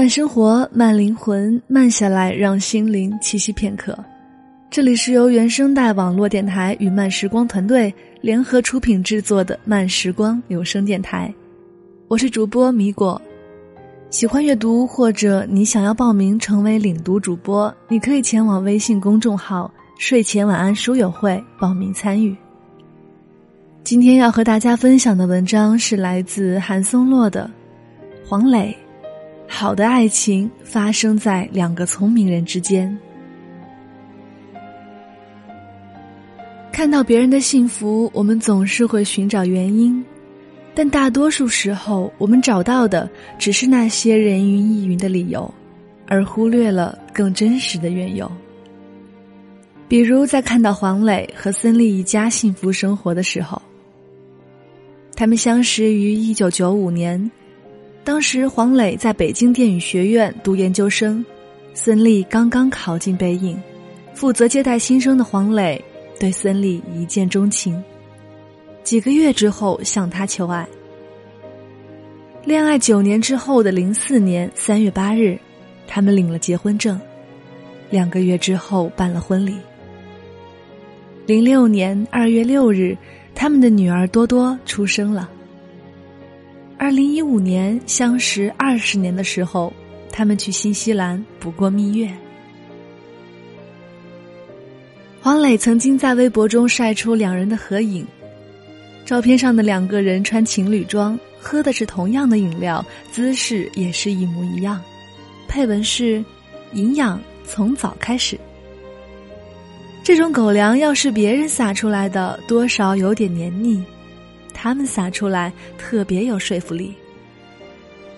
慢生活，慢灵魂，慢下来，让心灵栖息片刻。这里是由原声带网络电台与慢时光团队联合出品制作的慢时光有声电台，我是主播米果。喜欢阅读或者你想要报名成为领读主播，你可以前往微信公众号“睡前晚安书友会”报名参与。今天要和大家分享的文章是来自韩松洛的《黄磊》。好的爱情发生在两个聪明人之间。看到别人的幸福，我们总是会寻找原因，但大多数时候，我们找到的只是那些人云亦云的理由，而忽略了更真实的缘由。比如，在看到黄磊和孙俪一家幸福生活的时候，他们相识于一九九五年。当时黄磊在北京电影学院读研究生，孙俪刚刚考进北影，负责接待新生的黄磊对孙俪一见钟情，几个月之后向她求爱。恋爱九年之后的零四年三月八日，他们领了结婚证，两个月之后办了婚礼。零六年二月六日，他们的女儿多多出生了。二零一五年相识二十年的时候，他们去新西兰补过蜜月。黄磊曾经在微博中晒出两人的合影，照片上的两个人穿情侣装，喝的是同样的饮料，姿势也是一模一样，配文是“营养从早开始”。这种狗粮要是别人撒出来的，多少有点黏腻。他们撒出来特别有说服力。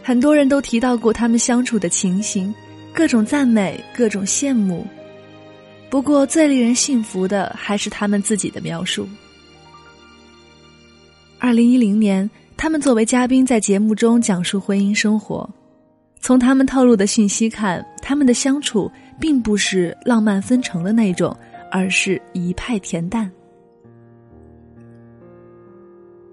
很多人都提到过他们相处的情形，各种赞美，各种羡慕。不过最令人信服的还是他们自己的描述。二零一零年，他们作为嘉宾在节目中讲述婚姻生活。从他们透露的信息看，他们的相处并不是浪漫纷呈的那种，而是一派恬淡。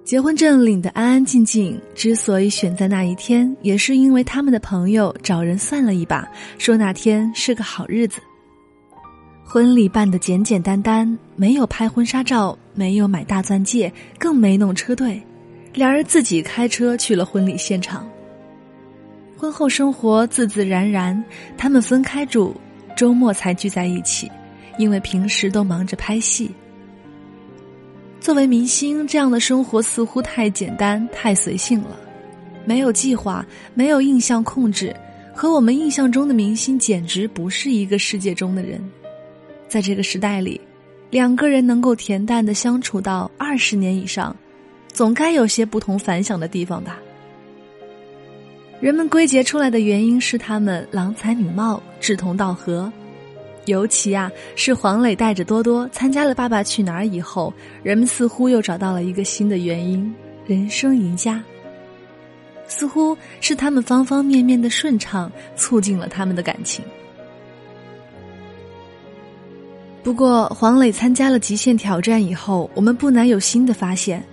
结婚证领得安安静静，之所以选在那一天，也是因为他们的朋友找人算了一把，说那天是个好日子。婚礼办得简简单单，没有拍婚纱照，没有买大钻戒，更没弄车队，两人自己开车去了婚礼现场。婚后生活自自然然，他们分开住，周末才聚在一起，因为平时都忙着拍戏。作为明星，这样的生活似乎太简单、太随性了，没有计划，没有印象控制，和我们印象中的明星简直不是一个世界中的人。在这个时代里，两个人能够恬淡的相处到二十年以上，总该有些不同凡响的地方吧？人们归结出来的原因是他们郎才女貌、志同道合。尤其啊，是黄磊带着多多参加了《爸爸去哪儿》以后，人们似乎又找到了一个新的原因——人生赢家。似乎是他们方方面面的顺畅，促进了他们的感情。不过，黄磊参加了《极限挑战》以后，我们不难有新的发现：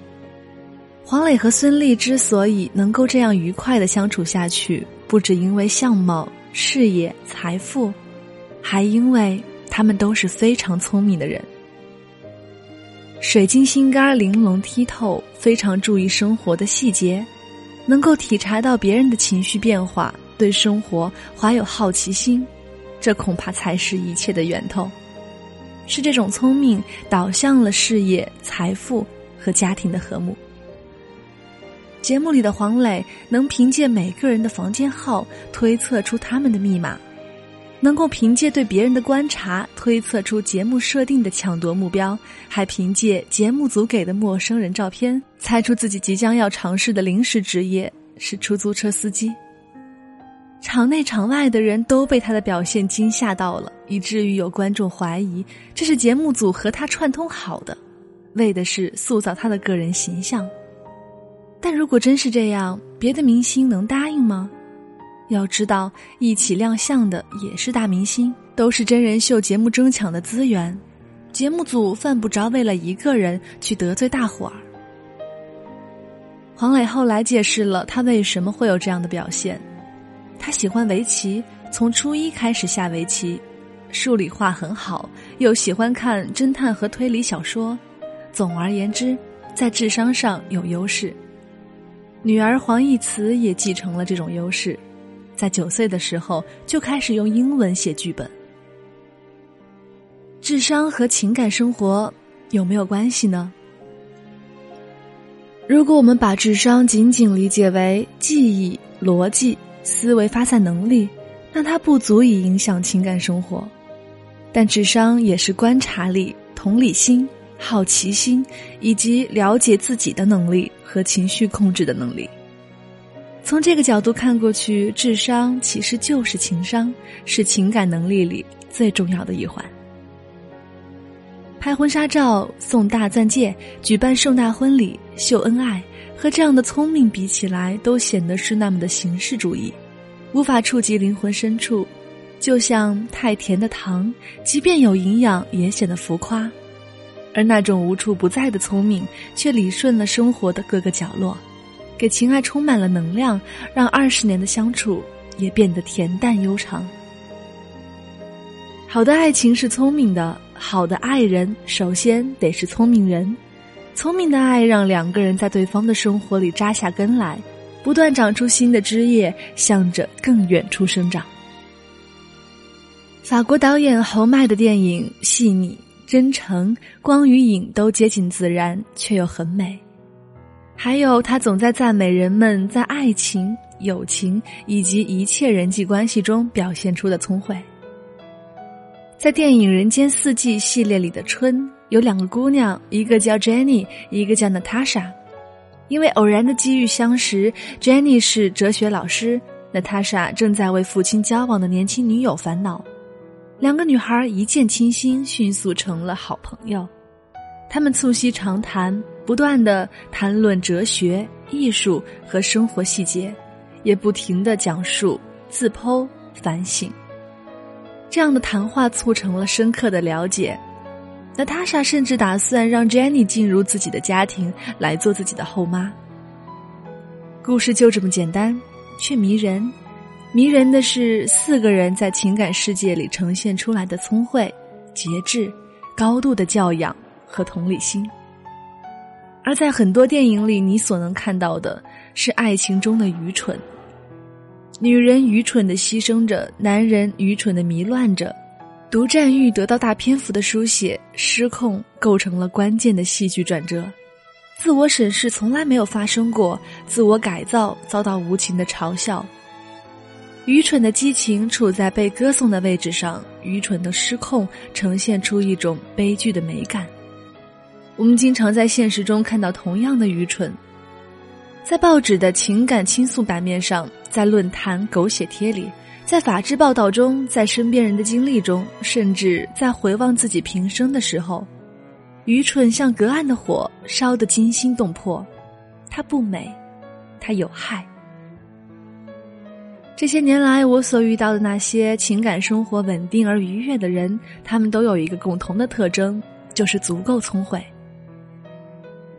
黄磊和孙俪之所以能够这样愉快的相处下去，不只因为相貌、事业、财富。还因为他们都是非常聪明的人，水晶心肝玲珑剔透，非常注意生活的细节，能够体察到别人的情绪变化，对生活怀有好奇心，这恐怕才是一切的源头。是这种聪明导向了事业、财富和家庭的和睦。节目里的黄磊能凭借每个人的房间号推测出他们的密码。能够凭借对别人的观察推测出节目设定的抢夺目标，还凭借节目组给的陌生人照片猜出自己即将要尝试的临时职业是出租车司机。场内场外的人都被他的表现惊吓到了，以至于有观众怀疑这是节目组和他串通好的，为的是塑造他的个人形象。但如果真是这样，别的明星能答应吗？要知道，一起亮相的也是大明星，都是真人秀节目争抢的资源，节目组犯不着为了一个人去得罪大伙儿。黄磊后来解释了他为什么会有这样的表现，他喜欢围棋，从初一开始下围棋，数理化很好，又喜欢看侦探和推理小说。总而言之，在智商上有优势。女儿黄义慈也继承了这种优势，在九岁的时候就开始用英文写剧本。智商和情感生活有没有关系呢？如果我们把智商仅仅理解为记忆、逻辑、思维发散能力，那它不足以影响情感生活。但智商也是观察力、同理心、好奇心以及了解自己的能力和情绪控制的能力。从这个角度看过去，智商其实就是情商，是情感能力里最重要的一环。拍婚纱照、送大钻戒、举办盛大婚礼、秀恩爱，和这样的聪明比起来，都显得是那么的形式主义，无法触及灵魂深处。就像太甜的糖，即便有营养，也显得浮夸；而那种无处不在的聪明，却理顺了生活的各个角落，给情爱充满了能量，让二十年的相处也变得恬淡悠长。好的爱情是聪明的。好的爱人首先得是聪明人，聪明的爱让两个人在对方的生活里扎下根来，不断长出新的枝叶，向着更远处生长。法国导演侯麦的电影细腻、真诚，光与影都接近自然，却又很美。还有他总在赞美人们在爱情、友情以及一切人际关系中表现出的聪慧。在电影《人间四季》系列里的春有两个姑娘，一个叫 Jenny，一个叫 Natasha。因为偶然的机遇相识，Jenny 是哲学老师，Natasha 正在为父亲交往的年轻女友烦恼。两个女孩一见倾心，迅速成了好朋友。他们促膝长谈，不断的谈论哲学、艺术和生活细节，也不停的讲述、自剖、反省。这样的谈话促成了深刻的了解，娜塔莎甚至打算让 Jenny 进入自己的家庭来做自己的后妈。故事就这么简单，却迷人。迷人的是四个人在情感世界里呈现出来的聪慧、节制、高度的教养和同理心。而在很多电影里，你所能看到的是爱情中的愚蠢。女人愚蠢的牺牲着，男人愚蠢的迷乱着，独占欲得到大篇幅的书写，失控构成了关键的戏剧转折，自我审视从来没有发生过，自我改造遭到无情的嘲笑，愚蠢的激情处在被歌颂的位置上，愚蠢的失控呈现出一种悲剧的美感。我们经常在现实中看到同样的愚蠢。在报纸的情感倾诉版面上，在论坛狗血贴里，在法制报道中，在身边人的经历中，甚至在回望自己平生的时候，愚蠢像隔岸的火，烧得惊心动魄。它不美，它有害。这些年来，我所遇到的那些情感生活稳定而愉悦的人，他们都有一个共同的特征，就是足够聪慧。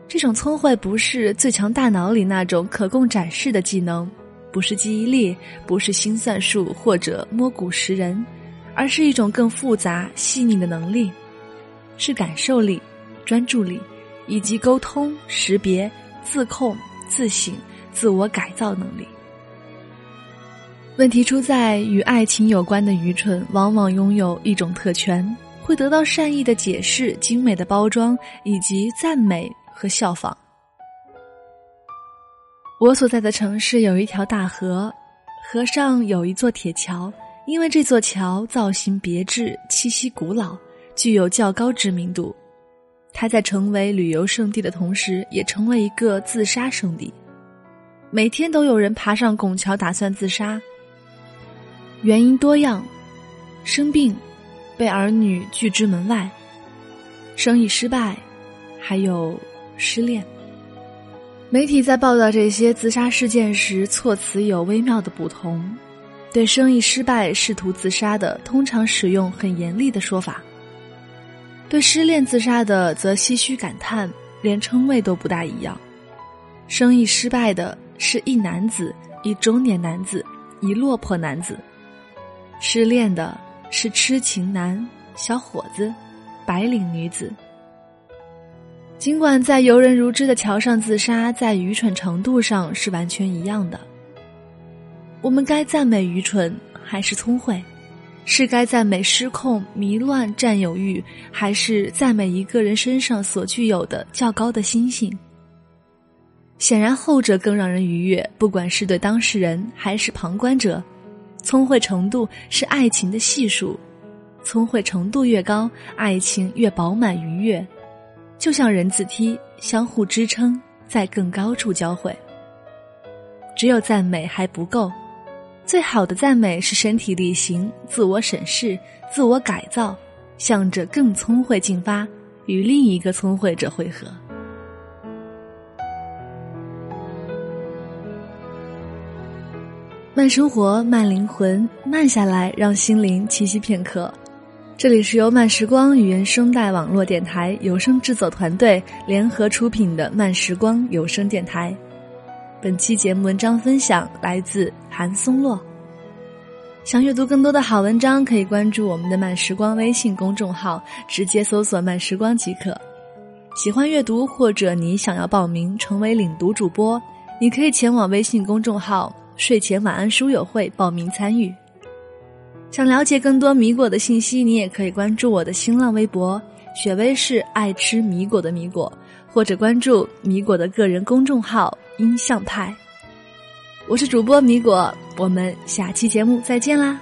这种聪慧不是最强大脑里那种可供展示的技能，不是记忆力，不是心算术或者摸骨识人，而是一种更复杂细腻的能力，是感受力、专注力，以及沟通、识别、自控、自省、自我改造能力。问题出在与爱情有关的愚蠢，往往拥有一种特权，会得到善意的解释、精美的包装以及赞美。和效仿。我所在的城市有一条大河，河上有一座铁桥，因为这座桥造型别致、气息古老，具有较高知名度。它在成为旅游胜地的同时，也成了一个自杀圣地。每天都有人爬上拱桥打算自杀，原因多样：生病、被儿女拒之门外、生意失败，还有。失恋。媒体在报道这些自杀事件时，措辞有微妙的不同。对生意失败试图自杀的，通常使用很严厉的说法；对失恋自杀的，则唏嘘感叹，连称谓都不大一样。生意失败的是一男子，一中年男子，一落魄男子，失恋的是痴情男、小伙子、白领女子。尽管在游人如织的桥上自杀，在愚蠢程度上是完全一样的。我们该赞美愚蠢还是聪慧？是该赞美失控、迷乱、占有欲，还是赞美一个人身上所具有的较高的心性？显然，后者更让人愉悦。不管是对当事人还是旁观者，聪慧程度是爱情的系数，聪慧程度越高，爱情越饱满愉悦。就像人字梯，相互支撑，在更高处交汇。只有赞美还不够。最好的赞美是身体力行、自我审视、自我改造，向着更聪慧进发，与另一个聪慧者汇合。慢生活，慢灵魂，慢下来，让心灵栖息片刻。这里是由慢时光语言声带网络电台有声制作团队联合出品的慢时光有声电台。本期节目文章分享来自韩松洛。想阅读更多的好文章，可以关注我们的慢时光微信公众号，直接搜索“慢时光”即可。喜欢阅读或者你想要报名成为领读主播，你可以前往微信公众号“睡前晚安书友会”报名参与。想了解更多米果的信息，你也可以关注我的新浪微博“雪薇是爱吃米果的米果”，或者关注米果的个人公众号。音像派，我是主播米果，我们下期节目再见啦。